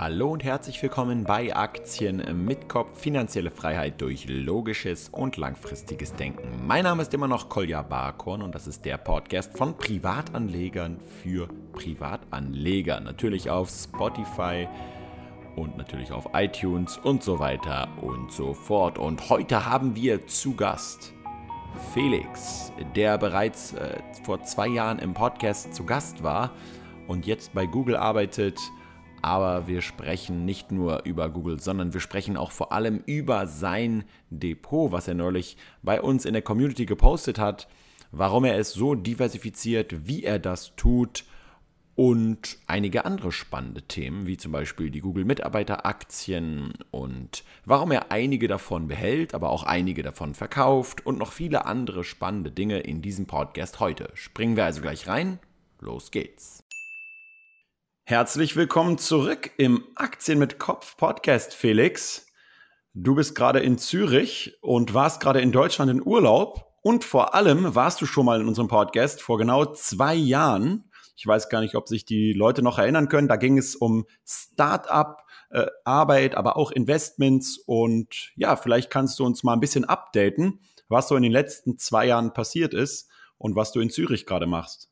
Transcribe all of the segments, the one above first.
Hallo und herzlich willkommen bei Aktien mit Kopf, finanzielle Freiheit durch logisches und langfristiges Denken. Mein Name ist immer noch Kolja Barkorn und das ist der Podcast von Privatanlegern für Privatanleger. Natürlich auf Spotify und natürlich auf iTunes und so weiter und so fort. Und heute haben wir zu Gast Felix, der bereits äh, vor zwei Jahren im Podcast zu Gast war und jetzt bei Google arbeitet aber wir sprechen nicht nur über Google, sondern wir sprechen auch vor allem über sein Depot, was er neulich bei uns in der Community gepostet hat, warum er es so diversifiziert, wie er das tut und einige andere spannende Themen, wie zum Beispiel die Google Mitarbeiteraktien und warum er einige davon behält, aber auch einige davon verkauft und noch viele andere spannende Dinge in diesem Podcast heute. Springen wir also gleich rein. Los geht's. Herzlich willkommen zurück im Aktien mit Kopf Podcast, Felix. Du bist gerade in Zürich und warst gerade in Deutschland in Urlaub und vor allem warst du schon mal in unserem Podcast vor genau zwei Jahren. Ich weiß gar nicht, ob sich die Leute noch erinnern können. Da ging es um Start-up, äh, Arbeit, aber auch Investments und ja, vielleicht kannst du uns mal ein bisschen updaten, was so in den letzten zwei Jahren passiert ist und was du in Zürich gerade machst.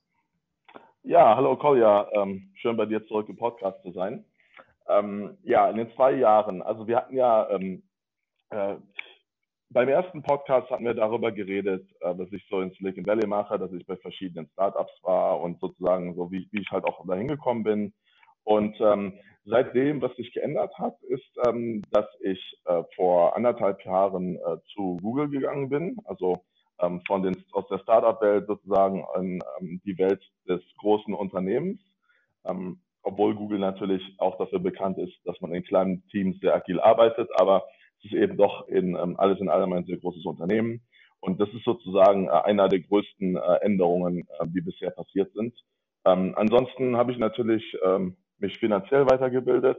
Ja, hallo Kolja, ähm, schön bei dir zurück im Podcast zu sein. Ähm, ja, in den zwei Jahren, also wir hatten ja ähm, äh, beim ersten Podcast hatten wir darüber geredet, äh, dass ich so in Silicon Valley mache, dass ich bei verschiedenen Startups war und sozusagen so wie, wie ich halt auch dahin gekommen bin. Und ähm, seitdem, was sich geändert hat, ist, ähm, dass ich äh, vor anderthalb Jahren äh, zu Google gegangen bin. Also ähm, von den, aus der Startup-Welt sozusagen in ähm, die Welt des großen Unternehmens. Ähm, obwohl Google natürlich auch dafür bekannt ist, dass man in kleinen Teams sehr agil arbeitet, aber es ist eben doch in ähm, alles in allem ein sehr großes Unternehmen. Und das ist sozusagen äh, einer der größten äh, Änderungen, äh, die bisher passiert sind. Ähm, ansonsten habe ich natürlich ähm, mich finanziell weitergebildet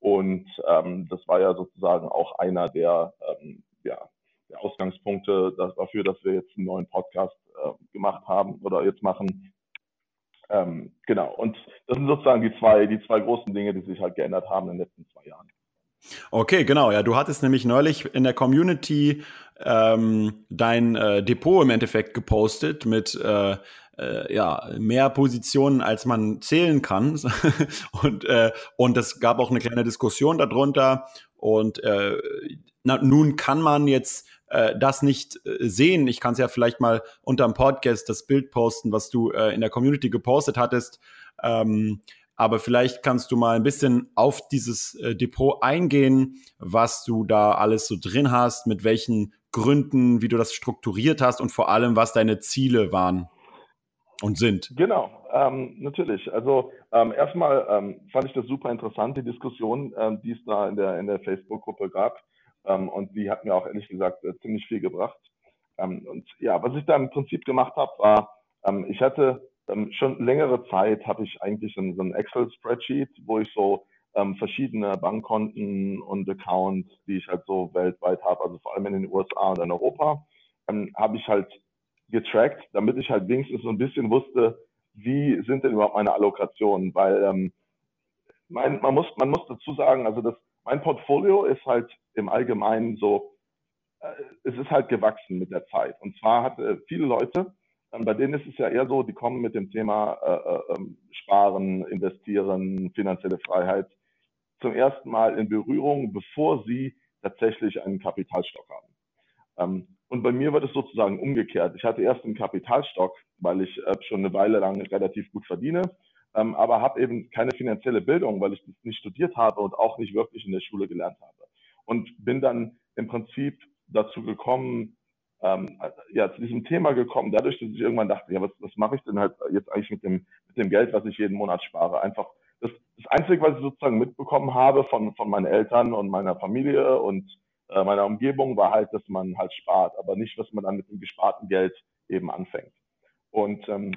und ähm, das war ja sozusagen auch einer der ähm, ja, der Ausgangspunkte dafür, dass wir jetzt einen neuen Podcast äh, gemacht haben oder jetzt machen. Ähm, genau. Und das sind sozusagen die zwei, die zwei großen Dinge, die sich halt geändert haben in den letzten zwei Jahren. Okay, genau. Ja, du hattest nämlich neulich in der Community ähm, dein äh, Depot im Endeffekt gepostet mit äh, äh, ja, mehr Positionen, als man zählen kann. und, äh, und es gab auch eine kleine Diskussion darunter. Und äh, na, nun kann man jetzt äh, das nicht äh, sehen. Ich kann es ja vielleicht mal unter dem Podcast das Bild posten, was du äh, in der Community gepostet hattest. Ähm, aber vielleicht kannst du mal ein bisschen auf dieses äh, Depot eingehen, was du da alles so drin hast, mit welchen Gründen, wie du das strukturiert hast und vor allem, was deine Ziele waren und sind. Genau, ähm, natürlich. Also ähm, erstmal ähm, fand ich das super interessant, die Diskussion, ähm, die es da in der, in der Facebook-Gruppe gab. Ähm, und die hat mir auch ehrlich gesagt äh, ziemlich viel gebracht. Ähm, und ja, was ich da im Prinzip gemacht habe, war, ähm, ich hatte ähm, schon längere Zeit, habe ich eigentlich so, so ein Excel-Spreadsheet, wo ich so ähm, verschiedene Bankkonten und Accounts, die ich halt so weltweit habe, also vor allem in den USA und in Europa, ähm, habe ich halt getrackt, damit ich halt wenigstens so ein bisschen wusste, wie sind denn überhaupt meine Allokationen, weil mein, man, muss, man muss dazu sagen, also das mein Portfolio ist halt im Allgemeinen so, äh, es ist halt gewachsen mit der Zeit. Und zwar hatte äh, viele Leute, äh, bei denen ist es ja eher so, die kommen mit dem Thema äh, äh, ähm, Sparen, Investieren, finanzielle Freiheit zum ersten Mal in Berührung, bevor sie tatsächlich einen Kapitalstock haben. Ähm, und bei mir war das sozusagen umgekehrt. Ich hatte erst einen Kapitalstock, weil ich schon eine Weile lang relativ gut verdiene ähm, aber habe eben keine finanzielle Bildung, weil ich das nicht studiert habe und auch nicht wirklich in der Schule gelernt habe. Und bin dann im Prinzip dazu gekommen, ähm, ja, zu diesem Thema gekommen, dadurch, dass ich irgendwann dachte, ja, was, was mache ich denn halt jetzt eigentlich mit dem, mit dem Geld, was ich jeden Monat spare? Einfach das, das Einzige, was ich sozusagen mitbekommen habe von, von meinen Eltern und meiner Familie und äh, meiner Umgebung, war halt, dass man halt spart, aber nicht, was man dann mit dem gesparten Geld eben anfängt. Und ähm,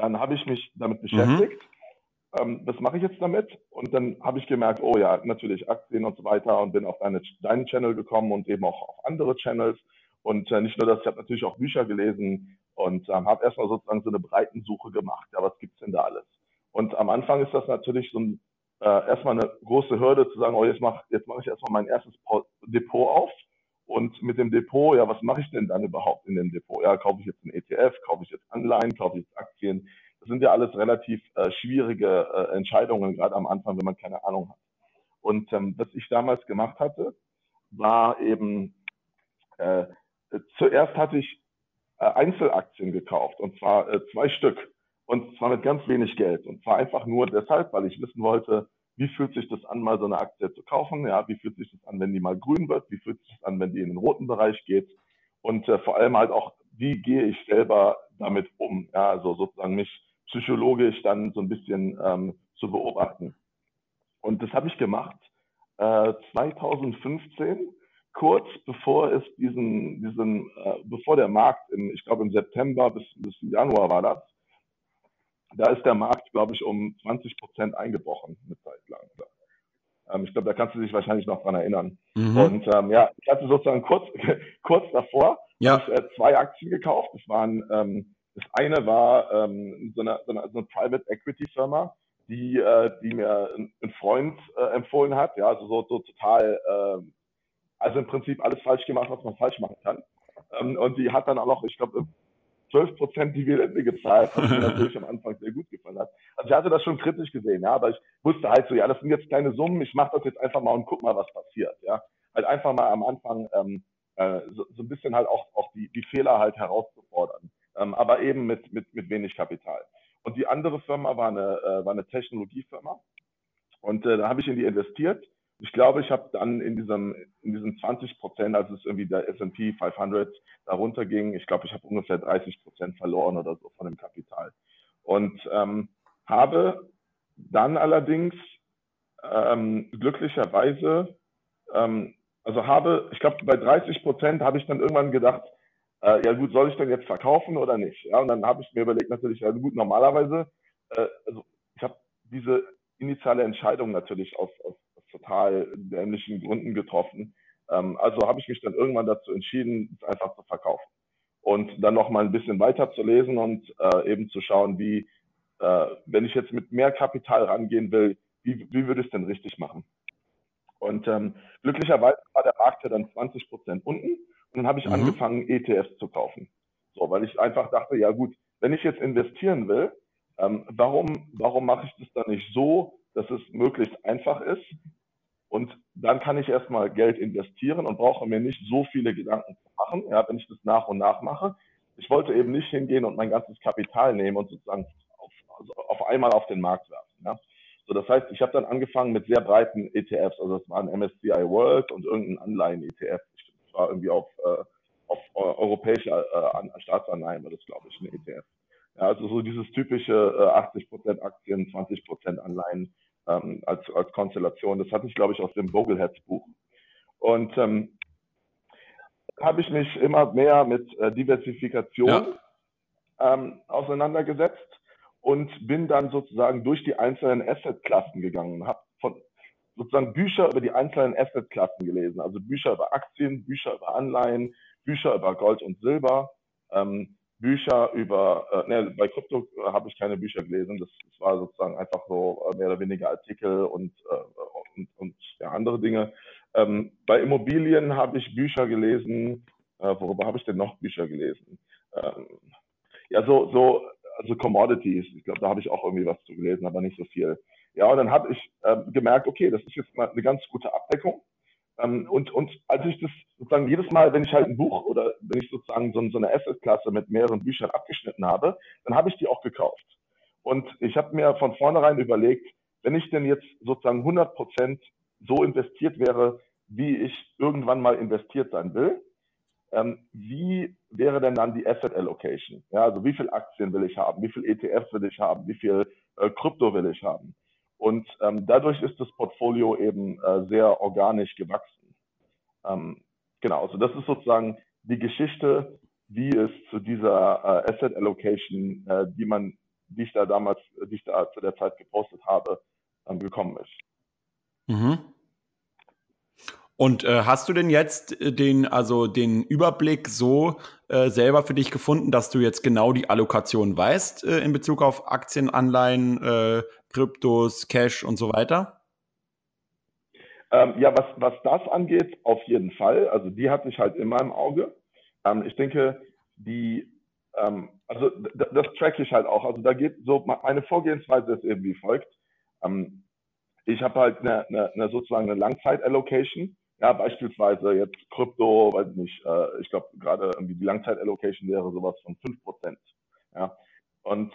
dann habe ich mich damit mhm. beschäftigt. Mhm. Ähm, was mache ich jetzt damit? Und dann habe ich gemerkt, oh ja, natürlich Aktien und so weiter und bin auf deine, deinen Channel gekommen und eben auch auf andere Channels. Und äh, nicht nur das, ich habe natürlich auch Bücher gelesen und ähm, habe erstmal sozusagen so eine Breitensuche gemacht. Ja, was gibt's denn da alles? Und am Anfang ist das natürlich so ein äh, erstmal eine große Hürde zu sagen, oh, jetzt mache jetzt mach ich erstmal mein erstes Depot auf. Und mit dem Depot, ja, was mache ich denn dann überhaupt in dem Depot? Ja, kaufe ich jetzt einen ETF, kaufe ich jetzt Anleihen, kaufe ich jetzt Aktien? Das sind ja alles relativ äh, schwierige äh, Entscheidungen, gerade am Anfang, wenn man keine Ahnung hat. Und ähm, was ich damals gemacht hatte, war eben, äh, zuerst hatte ich äh, Einzelaktien gekauft, und zwar äh, zwei Stück, und zwar mit ganz wenig Geld. Und zwar einfach nur deshalb, weil ich wissen wollte, wie fühlt sich das an, mal so eine Aktie zu kaufen? Ja, wie fühlt sich das an, wenn die mal grün wird? Wie fühlt sich das an, wenn die in den roten Bereich geht? Und äh, vor allem halt auch, wie gehe ich selber damit um? Ja, also sozusagen mich psychologisch dann so ein bisschen ähm, zu beobachten. Und das habe ich gemacht äh, 2015, kurz bevor es diesen, diesen äh, bevor der Markt, im, ich glaube im September bis, bis Januar war das, da ist der Markt, glaube ich, um 20 Prozent eingebrochen eine Lang. Ähm, ich glaube, da kannst du dich wahrscheinlich noch dran erinnern. Mhm. Und ähm, ja, ich hatte sozusagen kurz, kurz davor ja. ich, äh, zwei Aktien gekauft. Das waren, ähm, das eine war ähm, so, eine, so, eine, so eine Private Equity Firma, die, äh, die mir ein, ein Freund äh, empfohlen hat. Ja, also so, so total, äh, also im Prinzip alles falsch gemacht, was man falsch machen kann. Ähm, und die hat dann auch noch, ich glaube, 12 Prozent Dividende gezahlt, was mir natürlich am Anfang sehr gut gefallen hat. Also ich hatte das schon kritisch gesehen, ja, aber ich wusste halt so, ja, das sind jetzt kleine Summen, ich mache das jetzt einfach mal und guck mal, was passiert, ja. Halt einfach mal am Anfang ähm, äh, so, so ein bisschen halt auch, auch die, die Fehler halt herauszufordern, ähm, aber eben mit, mit, mit wenig Kapital. Und die andere Firma war eine, äh, war eine Technologiefirma und äh, da habe ich in die investiert ich glaube, ich habe dann in diesem, in diesen 20 Prozent, als es irgendwie der S&P 500 darunter ging, ich glaube, ich habe ungefähr 30 Prozent verloren oder so von dem Kapital. Und ähm, habe dann allerdings ähm, glücklicherweise, ähm, also habe, ich glaube, bei 30 Prozent habe ich dann irgendwann gedacht, äh, ja gut, soll ich denn jetzt verkaufen oder nicht? Ja, und dann habe ich mir überlegt, natürlich, ja gut, normalerweise, äh, also ich habe diese initiale Entscheidung natürlich aus, aus total dämlichen Gründen getroffen. Ähm, also habe ich mich dann irgendwann dazu entschieden, es einfach zu verkaufen. Und dann noch mal ein bisschen weiter zu lesen und äh, eben zu schauen, wie, äh, wenn ich jetzt mit mehr Kapital rangehen will, wie, wie würde ich es denn richtig machen? Und ähm, glücklicherweise war der Markt ja dann 20 Prozent unten und dann habe ich mhm. angefangen, ETFs zu kaufen. So, weil ich einfach dachte, ja gut, wenn ich jetzt investieren will, ähm, warum, warum mache ich das dann nicht so, dass es möglichst einfach ist und dann kann ich erstmal Geld investieren und brauche mir nicht so viele Gedanken zu machen, ja, wenn ich das nach und nach mache. Ich wollte eben nicht hingehen und mein ganzes Kapital nehmen und sozusagen auf, also auf einmal auf den Markt werfen. Ja. So, das heißt, ich habe dann angefangen mit sehr breiten ETFs, also das waren MSCI World und irgendein Anleihen-ETF. Das war irgendwie auf, äh, auf europäische äh, Staatsanleihen, war das glaube ich, ein ETF. Ja, also so dieses typische äh, 80% Aktien, 20% Anleihen ähm, als, als Konstellation. Das hatte ich, glaube ich, aus dem Vogelheads Buch. Und ähm, habe ich mich immer mehr mit äh, Diversifikation ja. ähm, auseinandergesetzt und bin dann sozusagen durch die einzelnen Assetklassen gegangen, habe von sozusagen Bücher über die einzelnen Assetklassen gelesen, also Bücher über Aktien, Bücher über Anleihen, Bücher über Gold und Silber, ähm, Bücher über, äh, ne, bei Krypto habe ich keine Bücher gelesen. Das, das war sozusagen einfach so äh, mehr oder weniger Artikel und, äh, und, und ja, andere Dinge. Ähm, bei Immobilien habe ich Bücher gelesen. Äh, worüber habe ich denn noch Bücher gelesen? Ähm, ja, so, so, also Commodities. Ich glaube, da habe ich auch irgendwie was zu gelesen, aber nicht so viel. Ja, und dann habe ich äh, gemerkt, okay, das ist jetzt mal eine ganz gute Abdeckung. Ähm, und, und als ich das sozusagen jedes Mal, wenn ich halt ein Buch oder wenn ich sozusagen so, so eine Asset-Klasse mit mehreren Büchern abgeschnitten habe, dann habe ich die auch gekauft. Und ich habe mir von vornherein überlegt, wenn ich denn jetzt sozusagen 100 Prozent so investiert wäre, wie ich irgendwann mal investiert sein will, ähm, wie wäre denn dann die Asset Allocation? Ja, also wie viel Aktien will ich haben? Wie viel ETFs will ich haben? Wie viel äh, Krypto will ich haben? Und ähm, dadurch ist das Portfolio eben äh, sehr organisch gewachsen. Ähm, genau, also das ist sozusagen die Geschichte, wie es zu dieser äh, Asset Allocation, äh, die man, die ich da damals, die ich da zu der Zeit gepostet habe, ähm, gekommen ist. Mhm. Und äh, hast du denn jetzt den, also den Überblick so äh, selber für dich gefunden, dass du jetzt genau die Allokation weißt äh, in Bezug auf Aktien, Anleihen, äh, Kryptos, Cash und so weiter? Ähm, ja, was, was das angeht, auf jeden Fall. Also die hatte ich halt immer im Auge. Ähm, ich denke, die, ähm, also das track ich halt auch. Also da geht so, meine Vorgehensweise ist eben wie folgt. Ähm, ich habe halt eine, eine, eine sozusagen eine Langzeit-Allocation. Ja, beispielsweise jetzt Krypto, weiß ich nicht, äh, ich glaube gerade irgendwie die Langzeit-Allocation wäre sowas von 5%. Ja. Und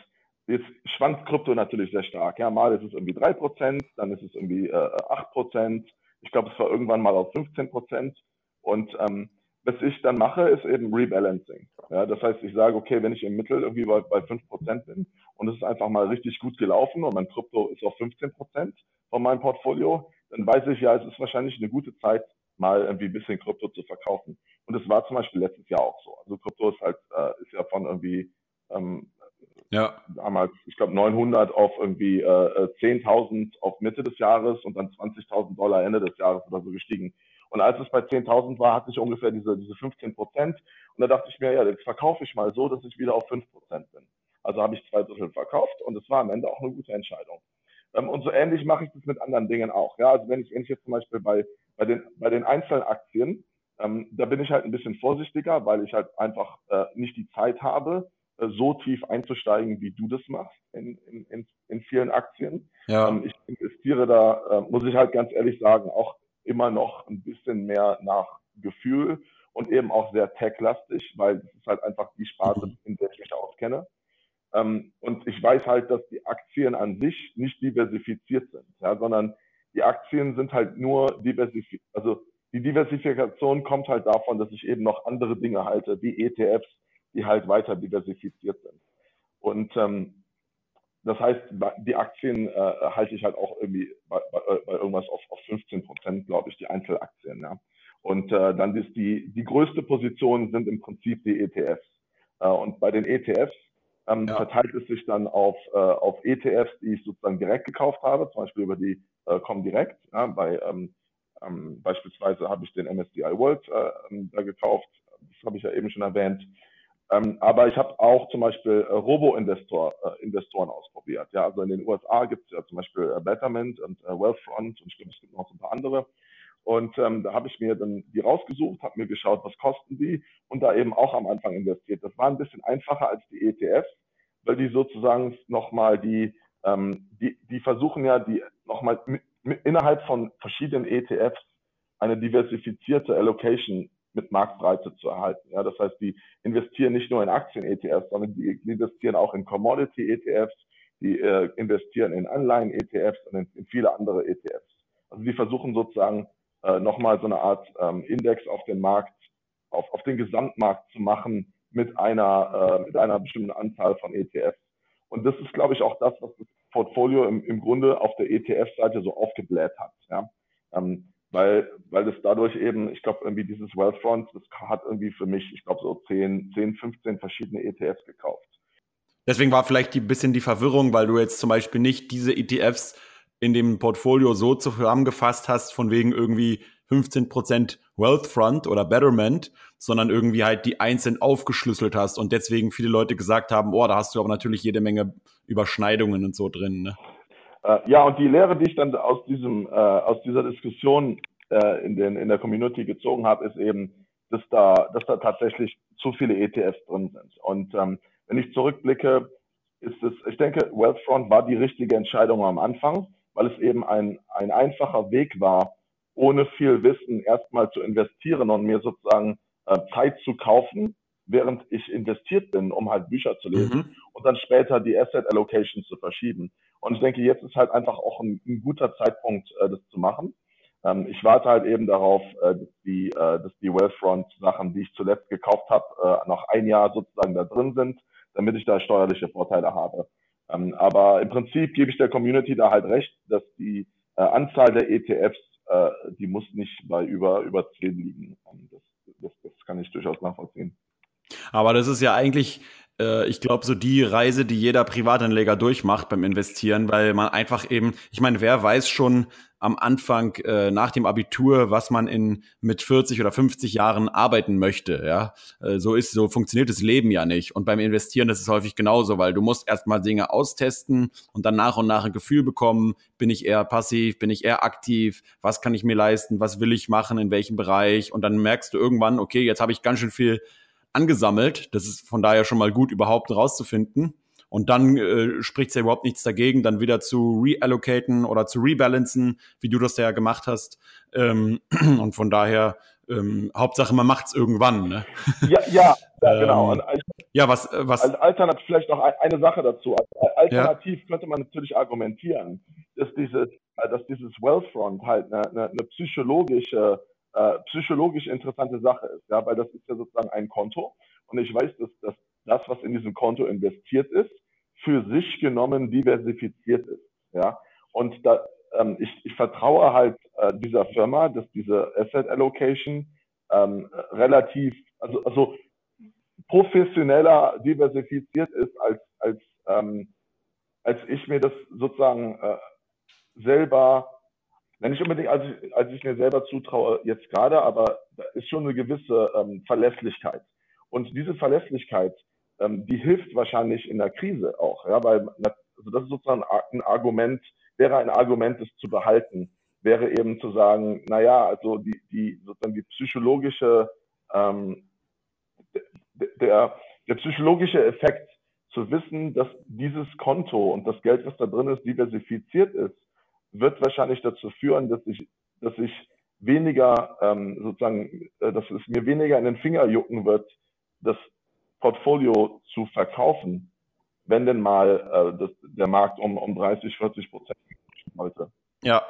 jetzt schwankt Krypto natürlich sehr stark. Ja, mal ist es irgendwie 3%, dann ist es irgendwie äh, 8%. Ich glaube, es war irgendwann mal auf 15%. Und ähm, was ich dann mache, ist eben Rebalancing. Ja, das heißt, ich sage, okay, wenn ich im Mittel irgendwie bei, bei 5% bin und es ist einfach mal richtig gut gelaufen und mein Krypto ist auf 15% von meinem Portfolio, dann weiß ich ja, es ist wahrscheinlich eine gute Zeit, mal irgendwie ein bisschen Krypto zu verkaufen. Und das war zum Beispiel letztes Jahr auch so. Also Krypto ist halt, äh, ist ja von irgendwie, ähm, ja. damals, ich glaube 900 auf irgendwie äh, 10.000 äh, auf Mitte des Jahres und dann 20.000 Dollar Ende des Jahres oder so gestiegen. Und als es bei 10.000 war, hatte ich ungefähr diese, diese 15 Prozent. Und da dachte ich mir, ja, jetzt verkaufe ich mal so, dass ich wieder auf 5 Prozent bin. Also habe ich zwei Drittel verkauft und es war am Ende auch eine gute Entscheidung. Ähm, und so ähnlich mache ich das mit anderen Dingen auch. Ja, also wenn ich, wenn ich jetzt zum Beispiel bei, bei den, bei den Einzelaktien, ähm, da bin ich halt ein bisschen vorsichtiger, weil ich halt einfach äh, nicht die Zeit habe, so tief einzusteigen, wie du das machst in, in, in, in vielen Aktien. Ja. Ähm, ich investiere da, äh, muss ich halt ganz ehrlich sagen, auch immer noch ein bisschen mehr nach Gefühl und eben auch sehr tech-lastig, weil das ist halt einfach die Sparte, mhm. in der ich mich auskenne. Ähm, und ich weiß halt, dass die Aktien an sich nicht diversifiziert sind, ja, sondern die Aktien sind halt nur diversifiziert. Also die Diversifikation kommt halt davon, dass ich eben noch andere Dinge halte, wie ETFs, die halt weiter diversifiziert sind. Und ähm, das heißt, die Aktien äh, halte ich halt auch irgendwie bei, bei, bei irgendwas auf, auf 15 Prozent, glaube ich, die Einzelaktien. Ja. Und äh, dann ist die, die größte Position sind im Prinzip die ETFs. Äh, und bei den ETFs ähm, ja. verteilt es sich dann auf, äh, auf ETFs, die ich sozusagen direkt gekauft habe, zum Beispiel über die äh, Comdirect. Ja, bei, ähm, ähm, beispielsweise habe ich den MSCI World äh, da gekauft, das habe ich ja eben schon erwähnt. Ähm, aber ich habe auch zum Beispiel äh, Robo-Investoren äh, ausprobiert. Ja, also in den USA gibt es ja zum Beispiel äh, Betterment und äh, Wealthfront und ich glaube, es gibt noch so ein paar andere. Und ähm, da habe ich mir dann die rausgesucht, habe mir geschaut, was kosten die und da eben auch am Anfang investiert. Das war ein bisschen einfacher als die ETFs, weil die sozusagen nochmal die, ähm, die, die versuchen ja, die nochmal innerhalb von verschiedenen ETFs eine diversifizierte Allocation mit Marktbreite zu erhalten. Ja, das heißt, die investieren nicht nur in Aktien-ETFs, sondern die investieren auch in Commodity-ETFs, die äh, investieren in Anleihen-ETFs und in, in, viele andere ETFs. Also die versuchen sozusagen äh, nochmal so eine Art ähm, Index auf den Markt, auf, auf den Gesamtmarkt zu machen mit einer, äh, mit einer bestimmten Anzahl von ETFs. Und das ist, glaube ich, auch das, was das Portfolio im, im Grunde auf der ETF-Seite so aufgebläht hat. Ja? Ähm, weil, weil das dadurch eben, ich glaube, irgendwie dieses Wealthfront, das hat irgendwie für mich, ich glaube, so 10, 10, 15 verschiedene ETFs gekauft. Deswegen war vielleicht ein bisschen die Verwirrung, weil du jetzt zum Beispiel nicht diese ETFs in dem Portfolio so zusammengefasst hast, von wegen irgendwie 15% Wealthfront oder Betterment, sondern irgendwie halt die einzeln aufgeschlüsselt hast und deswegen viele Leute gesagt haben, oh, da hast du aber natürlich jede Menge Überschneidungen und so drin. Ne? Äh, ja, und die Lehre, die ich dann aus diesem, äh, aus dieser Diskussion äh, in, den, in der Community gezogen habe, ist eben, dass da, dass da tatsächlich zu viele ETFs drin sind. Und ähm, wenn ich zurückblicke, ist es, ich denke, Wealthfront war die richtige Entscheidung am Anfang weil es eben ein, ein einfacher Weg war, ohne viel Wissen erstmal zu investieren und mir sozusagen äh, Zeit zu kaufen, während ich investiert bin, um halt Bücher zu lesen mhm. und dann später die Asset Allocation zu verschieben. Und ich denke, jetzt ist halt einfach auch ein, ein guter Zeitpunkt, äh, das zu machen. Ähm, ich warte halt eben darauf, äh, dass die, äh, die Wealthfront-Sachen, die ich zuletzt gekauft habe, äh, noch ein Jahr sozusagen da drin sind, damit ich da steuerliche Vorteile habe. Ähm, aber im Prinzip gebe ich der Community da halt recht, dass die äh, Anzahl der ETFs, äh, die muss nicht bei über, über 10 liegen. Ähm, das, das, das kann ich durchaus nachvollziehen. Aber das ist ja eigentlich, äh, ich glaube, so die Reise, die jeder Privatanleger durchmacht beim Investieren, weil man einfach eben, ich meine, wer weiß schon am Anfang äh, nach dem Abitur, was man in mit 40 oder 50 Jahren arbeiten möchte. Ja, äh, so ist so funktioniert das Leben ja nicht. Und beim Investieren ist es häufig genauso, weil du musst erstmal Dinge austesten und dann nach und nach ein Gefühl bekommen, bin ich eher passiv, bin ich eher aktiv, was kann ich mir leisten, was will ich machen, in welchem Bereich und dann merkst du irgendwann, okay, jetzt habe ich ganz schön viel angesammelt. Das ist von daher schon mal gut überhaupt rauszufinden. Und dann äh, spricht es ja überhaupt nichts dagegen, dann wieder zu reallocaten oder zu rebalancen, wie du das ja gemacht hast. Ähm, und von daher, ähm, Hauptsache, man macht es irgendwann. Ne? Ja, ja, ja genau. Ähm, als, ja, was, äh, was. Als Alternativ vielleicht noch eine Sache dazu. Alternativ ja. könnte man natürlich argumentieren, dass dieses, äh, dass dieses Wealthfront halt eine, eine, eine psychologische, äh, psychologisch interessante Sache ist, ja, weil das ist ja sozusagen ein Konto. Und ich weiß, dass, dass das, was in diesem Konto investiert ist, für sich genommen diversifiziert ist. Ja, und da, ähm, ich, ich vertraue halt äh, dieser Firma, dass diese Asset Allocation ähm, relativ, also, also professioneller diversifiziert ist, als, als, ähm, als ich mir das sozusagen äh, selber, wenn nicht unbedingt, als ich, als ich mir selber zutraue, jetzt gerade, aber da ist schon eine gewisse ähm, Verlässlichkeit. Und diese Verlässlichkeit ähm, die hilft wahrscheinlich in der Krise auch, ja, weil also das ist sozusagen ein Argument, wäre ein Argument, das zu behalten, wäre eben zu sagen, naja, also die, die sozusagen die psychologische, ähm, der, der psychologische Effekt zu wissen, dass dieses Konto und das Geld, was da drin ist, diversifiziert ist, wird wahrscheinlich dazu führen, dass ich, dass ich weniger ähm, sozusagen, äh, dass es mir weniger in den Finger jucken wird, das Portfolio zu verkaufen, wenn denn mal äh, das, der Markt um, um 30, 40 Prozent sollte. Ja.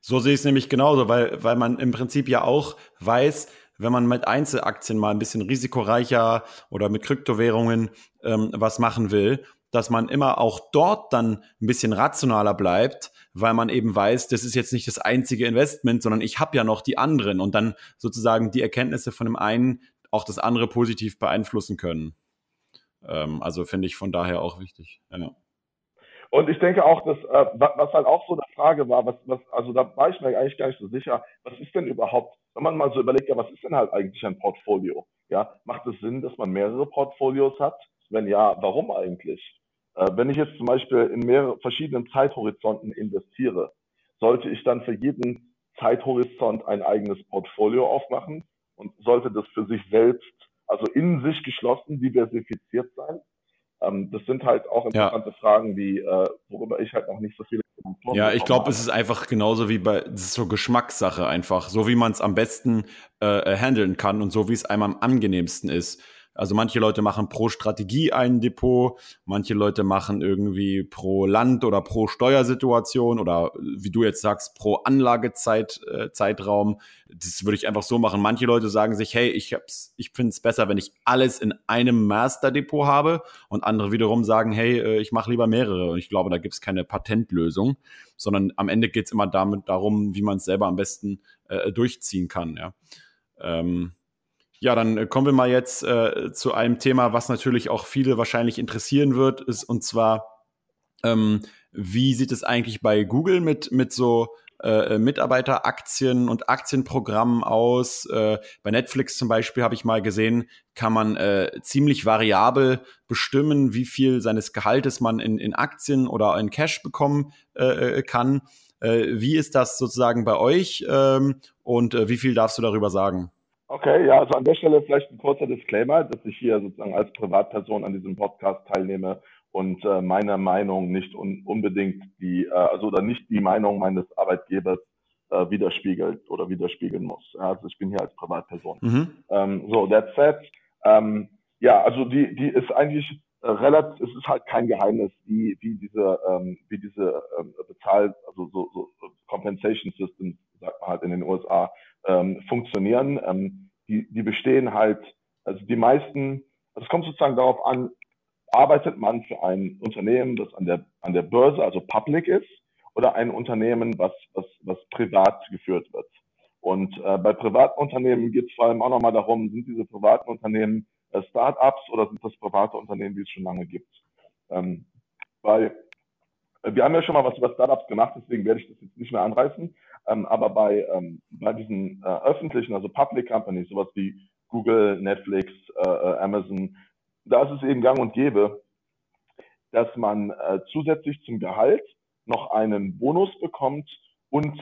So sehe ich es nämlich genauso, weil, weil man im Prinzip ja auch weiß, wenn man mit Einzelaktien mal ein bisschen risikoreicher oder mit Kryptowährungen ähm, was machen will, dass man immer auch dort dann ein bisschen rationaler bleibt, weil man eben weiß, das ist jetzt nicht das einzige Investment, sondern ich habe ja noch die anderen und dann sozusagen die Erkenntnisse von dem einen auch das andere positiv beeinflussen können. Ähm, also finde ich von daher auch wichtig. Ja. Und ich denke auch, dass äh, was halt auch so eine Frage war, was, was, also da war ich mir eigentlich gar nicht so sicher, was ist denn überhaupt, wenn man mal so überlegt, ja, was ist denn halt eigentlich ein Portfolio? Ja, macht es Sinn, dass man mehrere Portfolios hat? Wenn ja, warum eigentlich? Äh, wenn ich jetzt zum Beispiel in mehrere verschiedenen Zeithorizonten investiere, sollte ich dann für jeden Zeithorizont ein eigenes Portfolio aufmachen und sollte das für sich selbst, also in sich geschlossen, diversifiziert sein? Ähm, das sind halt auch interessante ja. Fragen, die, äh, worüber ich halt noch nicht so viele ja, ich glaube, es ist einfach genauso wie bei, es ist so Geschmackssache einfach, so wie man es am besten äh, handeln kann und so wie es einem am angenehmsten ist. Also manche Leute machen pro Strategie ein Depot, manche Leute machen irgendwie pro Land oder pro Steuersituation oder wie du jetzt sagst, pro Anlagezeitraum. Äh, das würde ich einfach so machen. Manche Leute sagen sich, hey, ich hab's, ich finde es besser, wenn ich alles in einem Master-Depot habe und andere wiederum sagen, hey, äh, ich mache lieber mehrere. Und ich glaube, da gibt es keine Patentlösung, sondern am Ende geht es immer damit darum, wie man es selber am besten äh, durchziehen kann. Ja. Ähm, ja, dann äh, kommen wir mal jetzt äh, zu einem Thema, was natürlich auch viele wahrscheinlich interessieren wird, ist und zwar, ähm, wie sieht es eigentlich bei Google mit, mit so äh, Mitarbeiteraktien und Aktienprogrammen aus? Äh, bei Netflix zum Beispiel habe ich mal gesehen, kann man äh, ziemlich variabel bestimmen, wie viel seines Gehaltes man in, in Aktien oder in Cash bekommen äh, äh kann. Äh, wie ist das sozusagen bei euch ähm, und äh, wie viel darfst du darüber sagen? Okay, ja, also an der Stelle vielleicht ein kurzer Disclaimer, dass ich hier sozusagen als Privatperson an diesem Podcast teilnehme und äh, meine Meinung nicht un unbedingt die, äh, also oder nicht die Meinung meines Arbeitgebers äh, widerspiegelt oder widerspiegeln muss. Ja, also ich bin hier als Privatperson. Mhm. Ähm, so, that said, ähm, ja, also die, die ist eigentlich äh, relativ, es ist halt kein Geheimnis, wie, wie diese, ähm, wie diese ähm, Bezahl, also so, so Compensation Systems, sagt man halt in den USA, ähm, funktionieren. Ähm, die, die bestehen halt, also die meisten, also es kommt sozusagen darauf an, arbeitet man für ein Unternehmen, das an der, an der Börse, also public ist, oder ein Unternehmen, was, was, was privat geführt wird. Und äh, bei privaten Unternehmen geht es vor allem auch nochmal darum, sind diese privaten Unternehmen äh, Start-ups oder sind das private Unternehmen, die es schon lange gibt? Ähm, bei Wir haben ja schon mal was über Startups gemacht, deswegen werde ich das jetzt nicht mehr anreißen. Ähm, aber bei, ähm, bei diesen äh, öffentlichen, also Public Companies, sowas wie Google, Netflix, äh, äh, Amazon, da ist es eben gang und gäbe, dass man äh, zusätzlich zum Gehalt noch einen Bonus bekommt und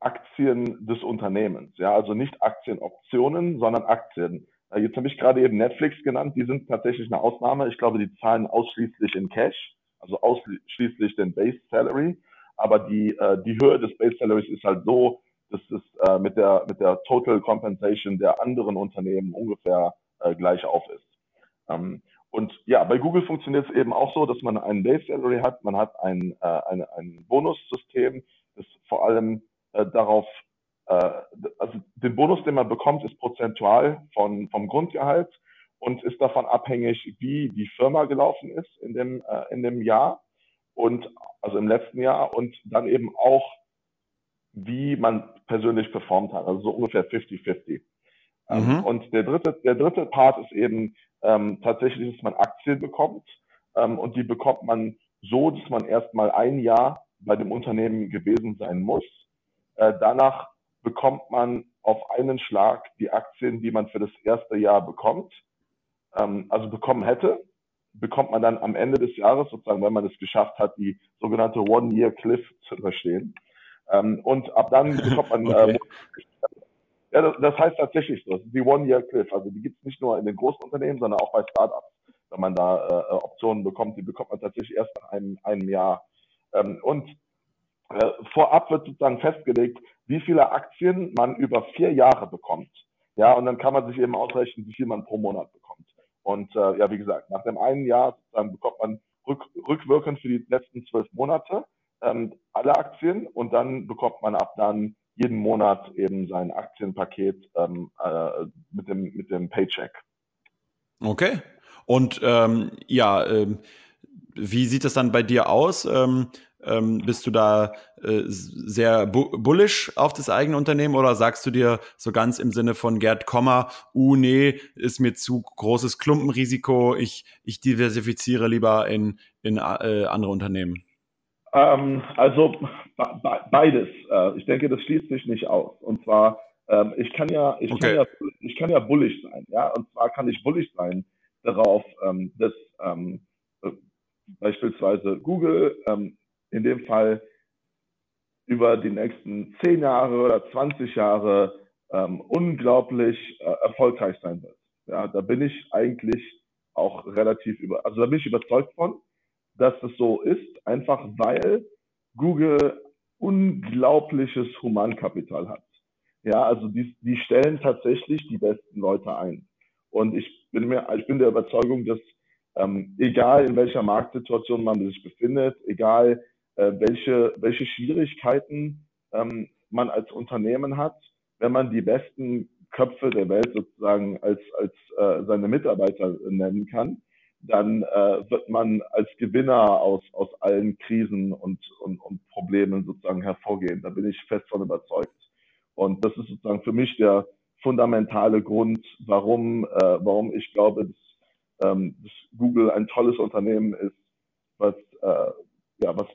Aktien des Unternehmens. Ja, also nicht Aktienoptionen, sondern Aktien. Äh, jetzt habe ich gerade eben Netflix genannt. Die sind tatsächlich eine Ausnahme. Ich glaube, die zahlen ausschließlich in Cash, also ausschließlich den Base Salary. Aber die, äh, die Höhe des Base Salaries ist halt so, dass es äh, mit, der, mit der Total Compensation der anderen Unternehmen ungefähr äh, gleich auf ist. Ähm, und ja, bei Google funktioniert es eben auch so, dass man einen Base Salary hat, man hat ein, äh, ein, ein Bonussystem, das vor allem äh, darauf, äh, also den Bonus, den man bekommt, ist prozentual von, vom Grundgehalt und ist davon abhängig, wie die Firma gelaufen ist in dem, äh, in dem Jahr und also im letzten Jahr und dann eben auch, wie man persönlich performt hat, also so ungefähr 50-50. Ähm, mhm. Und der dritte, der dritte Part ist eben ähm, tatsächlich, dass man Aktien bekommt. Ähm, und die bekommt man so, dass man erstmal ein Jahr bei dem Unternehmen gewesen sein muss. Äh, danach bekommt man auf einen Schlag die Aktien, die man für das erste Jahr bekommt, ähm, also bekommen hätte, bekommt man dann am Ende des Jahres, sozusagen, wenn man es geschafft hat, die sogenannte One-Year-Cliff zu überstehen. Ähm, und ab dann bekommt man okay. äh, ja, das, das heißt tatsächlich so. Die One-Year-Cliff. Also die gibt es nicht nur in den großen Unternehmen, sondern auch bei Startups. Wenn man da äh, Optionen bekommt, die bekommt man tatsächlich erst nach einem, einem Jahr. Ähm, und äh, vorab wird sozusagen festgelegt, wie viele Aktien man über vier Jahre bekommt. Ja, und dann kann man sich eben ausrechnen, wie viel man pro Monat bekommt. Und äh, ja, wie gesagt, nach dem einen Jahr sozusagen bekommt man rück, rückwirkend für die letzten zwölf Monate ähm, alle Aktien und dann bekommt man ab dann jeden Monat eben sein Aktienpaket ähm, äh, mit, dem, mit dem Paycheck. Okay. Und ähm, ja, ähm, wie sieht es dann bei dir aus? Ähm, bist du da äh, sehr bu bullish auf das eigene Unternehmen oder sagst du dir so ganz im Sinne von Gerd Kommer, uh nee, ist mir zu großes Klumpenrisiko, ich, ich diversifiziere lieber in, in äh, andere Unternehmen? Ähm, also beides. Äh, ich denke, das schließt sich nicht aus. Und zwar, ähm, ich kann ja, ich okay. kann ja, ich kann ja bullish sein, ja. Und zwar kann ich bullish sein darauf, ähm, dass ähm, äh, beispielsweise Google ähm, in dem Fall über die nächsten zehn Jahre oder 20 Jahre ähm, unglaublich äh, erfolgreich sein wird. Ja, da bin ich eigentlich auch relativ über, also da bin ich überzeugt von dass es so ist, einfach weil Google unglaubliches Humankapital hat. Ja, also die, die stellen tatsächlich die besten Leute ein. Und ich bin mir, ich bin der Überzeugung, dass ähm, egal in welcher Marktsituation man sich befindet, egal äh, welche, welche Schwierigkeiten ähm, man als Unternehmen hat, wenn man die besten Köpfe der Welt sozusagen als, als äh, seine Mitarbeiter nennen kann, dann äh, wird man als Gewinner aus, aus allen Krisen und, und, und Problemen sozusagen hervorgehen. Da bin ich fest von überzeugt. Und das ist sozusagen für mich der fundamentale Grund, warum, äh, warum ich glaube, dass, ähm, dass Google ein tolles Unternehmen ist, was, äh, ja, was,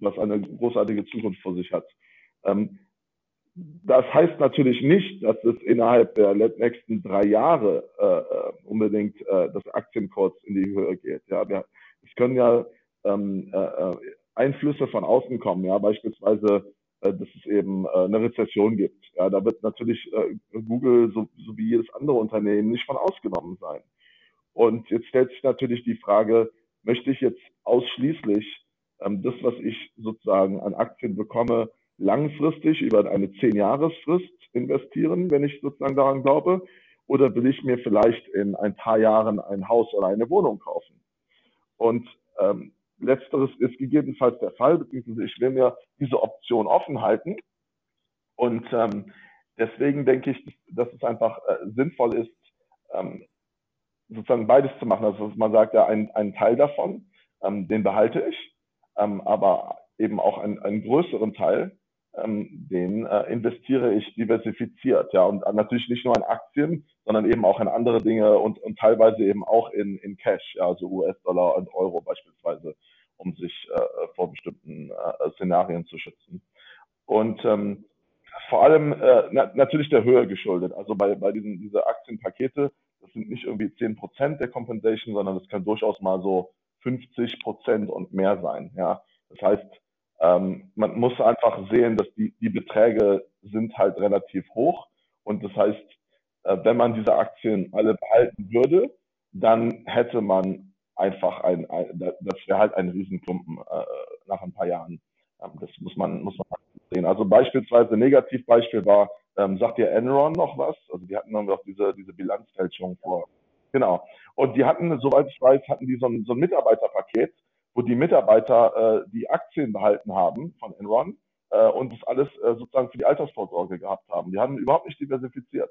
was eine großartige Zukunft vor sich hat. Ähm, das heißt natürlich nicht, dass es innerhalb der nächsten drei Jahre äh, äh, unbedingt äh, das Aktienkurs in die Höhe geht. Ja, wir, es können ja ähm, äh, äh, Einflüsse von außen kommen, ja, beispielsweise, äh, dass es eben äh, eine Rezession gibt. Ja, da wird natürlich äh, Google so, so wie jedes andere Unternehmen nicht von ausgenommen sein. Und jetzt stellt sich natürlich die Frage, möchte ich jetzt ausschließlich ähm, das, was ich sozusagen an Aktien bekomme, langfristig über eine Zehn-Jahresfrist investieren, wenn ich sozusagen daran glaube? Oder will ich mir vielleicht in ein paar Jahren ein Haus oder eine Wohnung kaufen? Und ähm, letzteres ist gegebenenfalls der Fall, beziehungsweise ich will mir diese Option offen halten. Und ähm, deswegen denke ich, dass es einfach äh, sinnvoll ist, ähm, sozusagen beides zu machen. Also man sagt ja, ein, ein Teil davon, ähm, den behalte ich, aber eben auch einen, einen größeren Teil, ähm, den äh, investiere ich diversifiziert. Ja, und natürlich nicht nur in Aktien, sondern eben auch in andere Dinge und, und teilweise eben auch in, in Cash, ja, also US-Dollar und Euro beispielsweise, um sich äh, vor bestimmten Szenarien zu schützen. Und ähm, vor allem äh, na, natürlich der Höhe geschuldet. Also bei, bei diesen diese Aktienpakete, das sind nicht irgendwie 10 Prozent der Compensation, sondern das kann durchaus mal so 50 Prozent und mehr sein. Ja, das heißt, ähm, man muss einfach sehen, dass die, die Beträge sind halt relativ hoch und das heißt, äh, wenn man diese Aktien alle behalten würde, dann hätte man einfach ein, ein das wäre halt ein Riesenklumpen äh, nach ein paar Jahren. Ähm, das muss man, muss man sehen. Also beispielsweise Negativbeispiel war, ähm, sagt ihr Enron noch was? Also die hatten dann noch diese, diese Bilanzfälschung vor. Genau. Und die hatten, soweit ich weiß, hatten die so ein, so ein Mitarbeiterpaket, wo die Mitarbeiter äh, die Aktien behalten haben von Enron äh, und das alles äh, sozusagen für die Altersvorsorge gehabt haben. Die haben überhaupt nicht diversifiziert.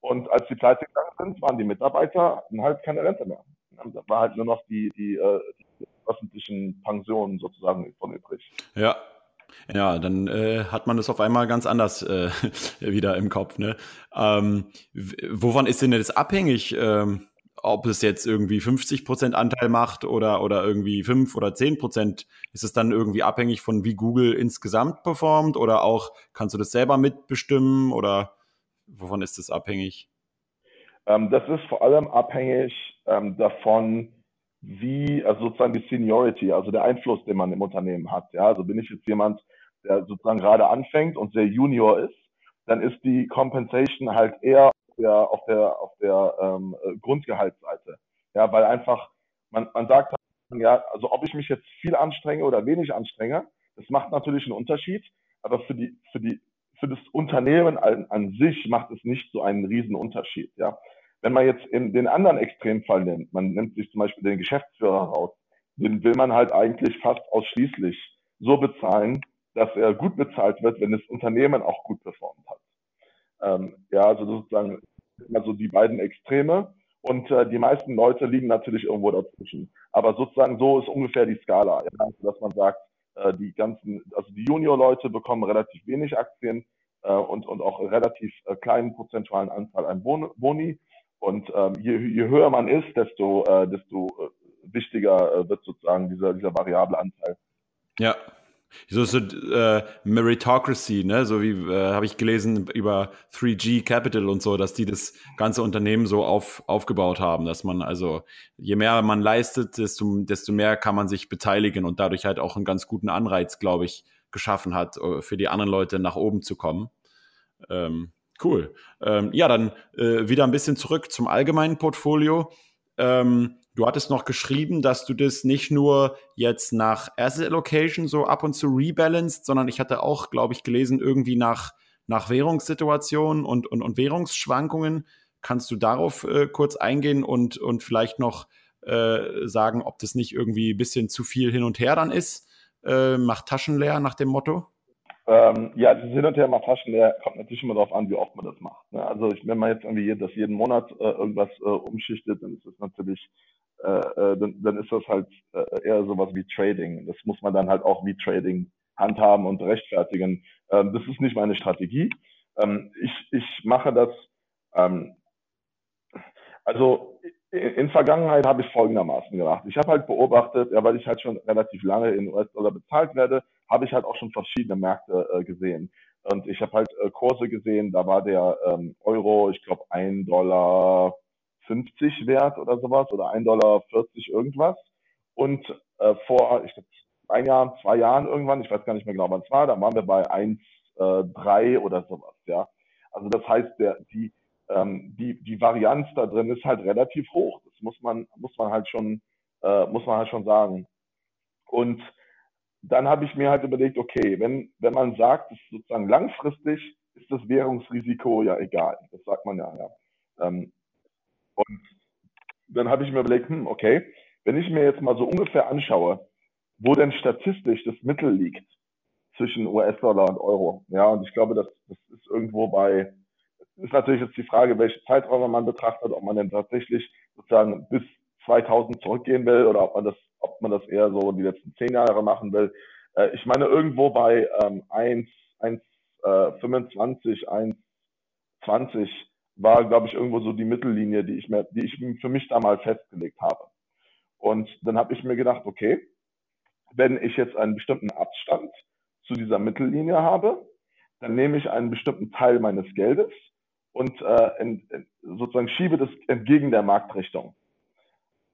Und als die pleite gegangen sind, waren die Mitarbeiter hatten halt keine Rente mehr. Da war halt nur noch die, die, äh, die öffentlichen Pensionen sozusagen von übrig. Ja, ja, dann äh, hat man das auf einmal ganz anders äh, wieder im Kopf. Ne? Ähm, wovon ist denn das abhängig? Ähm, ob es jetzt irgendwie 50 Prozent Anteil macht oder, oder irgendwie 5 oder 10 Prozent, ist es dann irgendwie abhängig von wie Google insgesamt performt oder auch kannst du das selber mitbestimmen oder wovon ist das abhängig? Ähm, das ist vor allem abhängig ähm, davon, wie, also sozusagen die Seniority, also der Einfluss, den man im Unternehmen hat. Ja, also bin ich jetzt jemand, der sozusagen gerade anfängt und sehr Junior ist, dann ist die Compensation halt eher der, auf der, auf der ähm, Grundgehaltsseite. Ja, weil einfach, man, man sagt, halt, ja, also ob ich mich jetzt viel anstrenge oder wenig anstrenge, das macht natürlich einen Unterschied, aber für die, für die, für das Unternehmen an, an sich macht es nicht so einen riesen Unterschied. Ja, wenn man jetzt in den anderen Extremfall nimmt, man nimmt sich zum Beispiel den Geschäftsführer raus, den will man halt eigentlich fast ausschließlich so bezahlen, dass er gut bezahlt wird, wenn das Unternehmen auch gut performt. Ähm, ja, also sozusagen also die beiden Extreme und äh, die meisten Leute liegen natürlich irgendwo dazwischen. Aber sozusagen so ist ungefähr die Skala, ja, also dass man sagt, äh, die ganzen, also die Junior-Leute bekommen relativ wenig Aktien äh, und, und auch relativ äh, kleinen prozentualen Anteil an Boni und ähm, je, je, höher man ist, desto, äh, desto äh, wichtiger wird sozusagen dieser, dieser variable Anteil. Ja. So, so äh, Meritocracy, ne? So wie äh, habe ich gelesen über 3G Capital und so, dass die das ganze Unternehmen so auf, aufgebaut haben, dass man also je mehr man leistet, desto, desto mehr kann man sich beteiligen und dadurch halt auch einen ganz guten Anreiz, glaube ich, geschaffen hat, äh, für die anderen Leute nach oben zu kommen. Ähm, Cool. Ähm, ja, dann äh, wieder ein bisschen zurück zum allgemeinen Portfolio. Ähm, du hattest noch geschrieben, dass du das nicht nur jetzt nach Asset Allocation so ab und zu rebalanced, sondern ich hatte auch, glaube ich, gelesen, irgendwie nach, nach Währungssituationen und, und, und Währungsschwankungen. Kannst du darauf äh, kurz eingehen und, und vielleicht noch äh, sagen, ob das nicht irgendwie ein bisschen zu viel hin und her dann ist? Äh, macht Taschen leer nach dem Motto? Ähm, ja, das hin und her mal Taschen leer, kommt natürlich immer darauf an, wie oft man das macht. Ne? Also ich, wenn man jetzt irgendwie das jeden Monat äh, irgendwas äh, umschichtet, dann ist das natürlich, äh, äh, dann, dann ist das halt äh, eher sowas wie Trading. Das muss man dann halt auch wie Trading handhaben und rechtfertigen. Ähm, das ist nicht meine Strategie. Ähm, ich, ich mache das, ähm, also in, in Vergangenheit habe ich folgendermaßen gemacht. Ich habe halt beobachtet, ja, weil ich halt schon relativ lange in US-Dollar bezahlt werde, habe ich halt auch schon verschiedene Märkte äh, gesehen. Und ich habe halt äh, Kurse gesehen, da war der ähm, Euro, ich glaube, ein Dollar 50 wert oder sowas oder ein Dollar 40 irgendwas. Und äh, vor, ich glaube, ein Jahr, zwei Jahren irgendwann, ich weiß gar nicht mehr genau, wann es war, da waren wir bei 1,3 äh, oder sowas, ja. Also das heißt, der, die, ähm, die, die Varianz da drin ist halt relativ hoch. Das muss man, muss man halt schon, äh, muss man halt schon sagen. Und dann habe ich mir halt überlegt, okay, wenn, wenn man sagt, ist sozusagen langfristig ist das Währungsrisiko ja egal. Das sagt man ja. ja. Ähm, und dann habe ich mir überlegt, hm, okay, wenn ich mir jetzt mal so ungefähr anschaue, wo denn statistisch das Mittel liegt zwischen US-Dollar und Euro. Ja, und ich glaube, das, das ist irgendwo bei, ist natürlich jetzt die Frage, welche Zeiträume man betrachtet, ob man denn tatsächlich sozusagen bis 2000 zurückgehen will oder ob man das ob man das eher so die letzten zehn Jahre machen will. Äh, ich meine, irgendwo bei ähm, 1, 1, äh, 25, 1, 20 war, glaube ich, irgendwo so die Mittellinie, die ich mir, die ich für mich da mal festgelegt habe. Und dann habe ich mir gedacht, okay, wenn ich jetzt einen bestimmten Abstand zu dieser Mittellinie habe, dann nehme ich einen bestimmten Teil meines Geldes und äh, in, in, sozusagen schiebe das entgegen der Marktrichtung.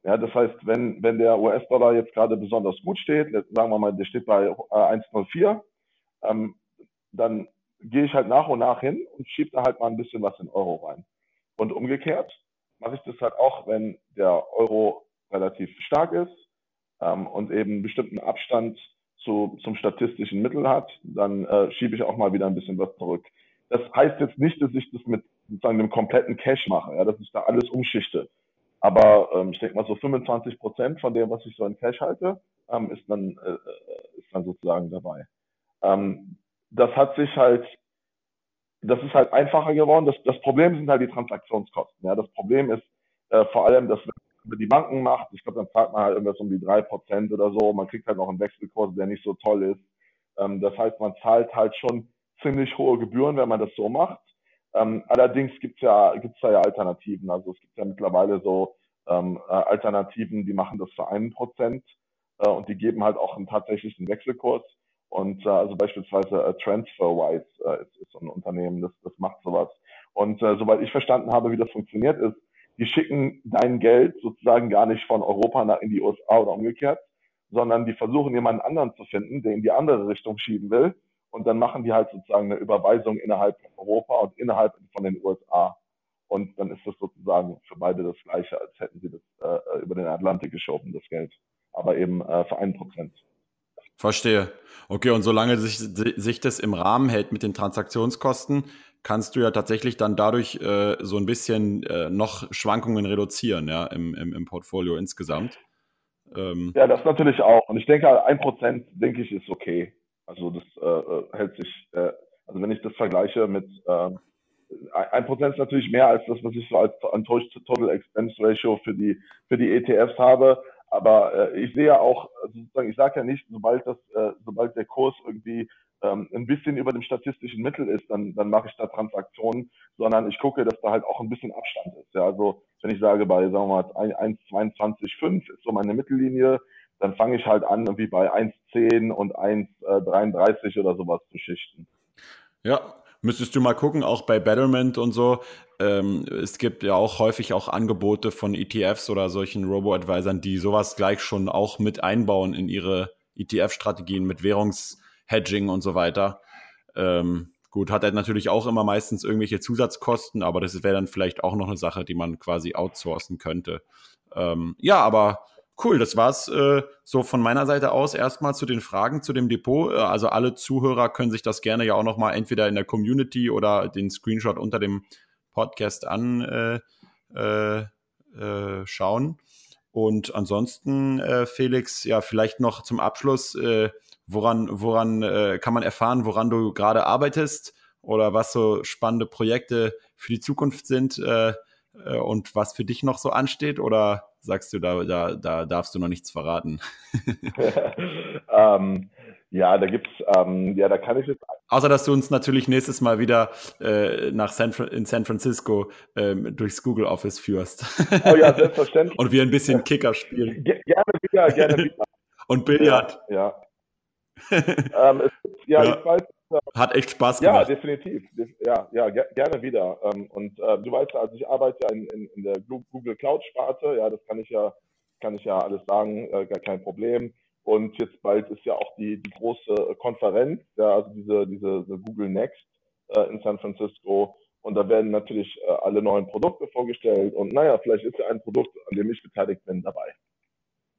Ja, das heißt, wenn, wenn der US-Dollar jetzt gerade besonders gut steht, sagen wir mal, der steht bei äh, 1,04, ähm, dann gehe ich halt nach und nach hin und schiebe da halt mal ein bisschen was in Euro rein. Und umgekehrt mache ich das halt auch, wenn der Euro relativ stark ist ähm, und eben einen bestimmten Abstand zu, zum statistischen Mittel hat, dann äh, schiebe ich auch mal wieder ein bisschen was zurück. Das heißt jetzt nicht, dass ich das mit sozusagen dem kompletten Cash mache, ja, dass ich da alles umschichte. Aber ähm, ich denke mal so 25 Prozent von dem, was ich so in Cash halte, ähm, ist dann äh, äh, ist dann sozusagen dabei. Ähm, das hat sich halt, das ist halt einfacher geworden. Das, das Problem sind halt die Transaktionskosten. Ja, das Problem ist äh, vor allem, dass wenn man die Banken macht, ich glaube, dann zahlt man halt irgendwas um die drei Prozent oder so. Man kriegt halt noch einen Wechselkurs, der nicht so toll ist. Ähm, das heißt, man zahlt halt schon ziemlich hohe Gebühren, wenn man das so macht. Ähm, allerdings gibt's ja, gibt's da ja Alternativen. Also es gibt ja mittlerweile so ähm, äh, Alternativen, die machen das für einen Prozent äh, und die geben halt auch einen tatsächlichen Wechselkurs. Und äh, also beispielsweise äh, TransferWise äh, ist, ist so ein Unternehmen, das, das macht sowas. Und äh, soweit ich verstanden habe, wie das funktioniert, ist, die schicken dein Geld sozusagen gar nicht von Europa nach in die USA oder umgekehrt, sondern die versuchen jemanden anderen zu finden, der in die andere Richtung schieben will und dann machen die halt sozusagen eine Überweisung innerhalb von Europa und innerhalb von den USA. Und dann ist das sozusagen für beide das Gleiche, als hätten sie das äh, über den Atlantik geschoben, das Geld. Aber eben äh, für einen Prozent. Verstehe. Okay, und solange sich, sich das im Rahmen hält mit den Transaktionskosten, kannst du ja tatsächlich dann dadurch äh, so ein bisschen äh, noch Schwankungen reduzieren, ja, im, im, im Portfolio insgesamt. Ähm. Ja, das natürlich auch. Und ich denke, ein Prozent, denke ich, ist okay. Also das äh, äh, hält sich, äh, also wenn ich das vergleiche mit äh, ein Prozent ist natürlich mehr als das, was ich so als an Total Expense Ratio für die für die ETFs habe. Aber äh, ich sehe ja auch, also sozusagen, ich sage ja nicht, sobald das, äh, sobald der Kurs irgendwie ähm, ein bisschen über dem statistischen Mittel ist, dann, dann mache ich da Transaktionen, sondern ich gucke, dass da halt auch ein bisschen Abstand ist. Ja, also wenn ich sage, bei sagen wir mal 1,22,5 ist so meine Mittellinie, dann fange ich halt an, irgendwie bei 1,10 und 1,33 oder sowas zu schichten. Ja, müsstest du mal gucken, auch bei Betterment und so. Ähm, es gibt ja auch häufig auch Angebote von ETFs oder solchen Robo-Advisern, die sowas gleich schon auch mit einbauen in ihre ETF-Strategien mit Währungshedging und so weiter. Ähm, gut, hat er natürlich auch immer meistens irgendwelche Zusatzkosten, aber das wäre dann vielleicht auch noch eine Sache, die man quasi outsourcen könnte. Ähm, ja, aber Cool, das war's äh, so von meiner Seite aus erstmal zu den Fragen zu dem Depot. Äh, also alle Zuhörer können sich das gerne ja auch nochmal entweder in der Community oder den Screenshot unter dem Podcast anschauen. Äh, äh, schauen. Und ansonsten, äh, Felix, ja, vielleicht noch zum Abschluss, äh, woran, woran äh, kann man erfahren, woran du gerade arbeitest oder was so spannende Projekte für die Zukunft sind äh, äh, und was für dich noch so ansteht? Oder sagst du, da, da, da darfst du noch nichts verraten? ähm, ja, da gibt's, ähm, ja, da kann ich jetzt. Außer dass du uns natürlich nächstes Mal wieder äh, nach San, in San Francisco ähm, durchs Google Office führst. Oh ja, selbstverständlich. Und wir ein bisschen Kicker spielen. Gerne wieder, gerne wieder. Und Billard. Ja. ja. ähm, es, ja, ja. ich weiß, hat echt Spaß gemacht. Ja, definitiv. Ja, ja, gerne wieder. Ähm, und äh, du weißt ja, also ich arbeite ja in, in, in der Google Cloud Sparte. Ja, das kann ich ja, kann ich ja alles sagen, äh, gar kein Problem. Und jetzt bald ist ja auch die, die große Konferenz, ja, also diese, diese, diese Google Next äh, in San Francisco. Und da werden natürlich alle neuen Produkte vorgestellt. Und naja, vielleicht ist ja ein Produkt, an dem ich beteiligt bin, dabei.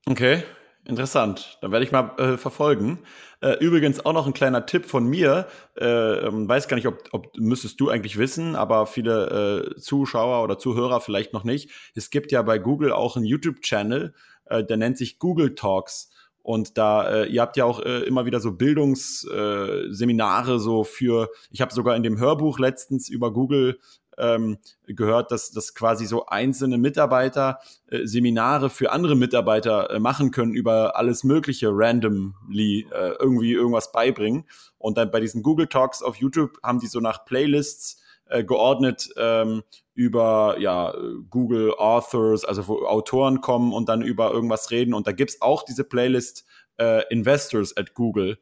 Okay, Interessant. Dann werde ich mal äh, verfolgen. Äh, übrigens auch noch ein kleiner Tipp von mir. Äh, ähm, weiß gar nicht, ob, ob müsstest du eigentlich wissen, aber viele äh, Zuschauer oder Zuhörer vielleicht noch nicht. Es gibt ja bei Google auch einen YouTube-Channel, äh, der nennt sich Google Talks. Und da, äh, ihr habt ja auch äh, immer wieder so Bildungsseminare äh, so für, ich habe sogar in dem Hörbuch letztens über Google ähm, gehört, dass, dass quasi so einzelne Mitarbeiter äh, Seminare für andere Mitarbeiter äh, machen können über alles Mögliche randomly äh, irgendwie irgendwas beibringen. Und dann bei diesen Google Talks auf YouTube haben die so nach Playlists äh, geordnet ähm, über ja, Google Authors, also wo Autoren kommen und dann über irgendwas reden. Und da gibt's auch diese Playlist äh, Investors at Google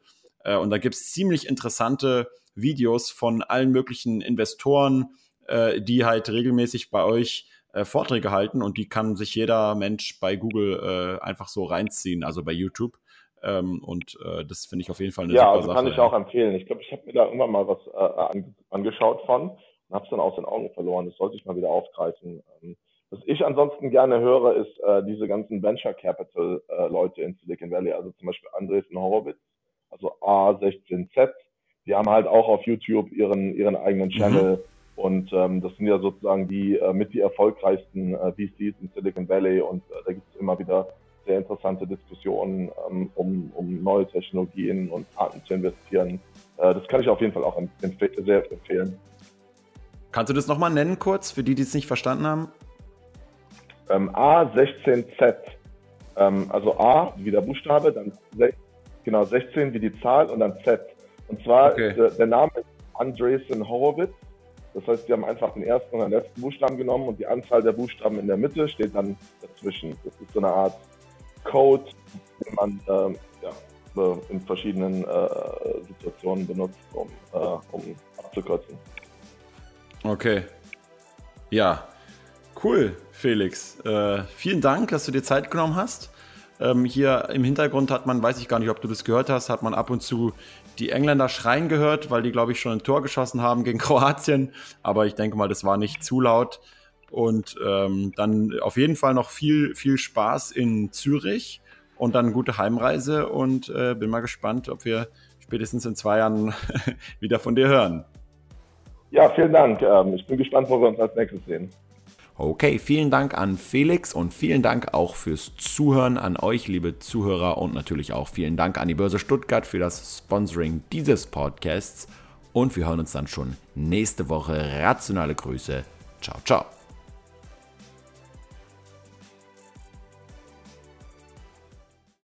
Äh, und da gibt es ziemlich interessante Videos von allen möglichen Investoren, äh, die halt regelmäßig bei euch äh, Vorträge halten und die kann sich jeder Mensch bei Google äh, einfach so reinziehen, also bei YouTube. Ähm, und äh, das finde ich auf jeden Fall eine ja, super also Sache. kann ich auch empfehlen. Ich glaube, ich habe mir da irgendwann mal was äh, angeschaut von und habe es dann aus den Augen verloren. Das sollte ich mal wieder aufgreifen. Ähm, was ich ansonsten gerne höre, ist äh, diese ganzen Venture Capital äh, Leute in Silicon Valley, also zum Beispiel Andresen Horowitz, also A16Z. Die haben halt auch auf YouTube ihren, ihren eigenen mhm. Channel. Mhm. Und ähm, das sind ja sozusagen die äh, mit die erfolgreichsten äh, VCs in Silicon Valley. Und äh, da gibt es immer wieder sehr interessante Diskussionen, ähm, um, um neue Technologien und Arten zu investieren. Äh, das kann ich auf jeden Fall auch empf sehr empfehlen. Kannst du das nochmal nennen kurz, für die, die es nicht verstanden haben? Ähm, A16Z. Ähm, also A wie der Buchstabe, dann genau 16 wie die Zahl und dann Z. Und zwar okay. der, der, Name ist Andresen Horowitz. Das heißt, sie haben einfach den ersten und den letzten Buchstaben genommen und die Anzahl der Buchstaben in der Mitte steht dann dazwischen. Das ist so eine Art Code, den man ähm, ja, in verschiedenen äh, Situationen benutzt, um, äh, um abzukürzen. Okay. Ja, Cool, Felix. Äh, vielen Dank, dass du dir Zeit genommen hast. Ähm, hier im Hintergrund hat man, weiß ich gar nicht, ob du das gehört hast, hat man ab und zu die Engländer schreien gehört, weil die, glaube ich, schon ein Tor geschossen haben gegen Kroatien. Aber ich denke mal, das war nicht zu laut. Und ähm, dann auf jeden Fall noch viel, viel Spaß in Zürich und dann gute Heimreise. Und äh, bin mal gespannt, ob wir spätestens in zwei Jahren wieder von dir hören. Ja, vielen Dank. Ähm, ich bin gespannt, wo wir uns als nächstes sehen. Okay, vielen Dank an Felix und vielen Dank auch fürs Zuhören an euch, liebe Zuhörer und natürlich auch vielen Dank an die Börse Stuttgart für das Sponsoring dieses Podcasts und wir hören uns dann schon nächste Woche. Rationale Grüße. Ciao, ciao.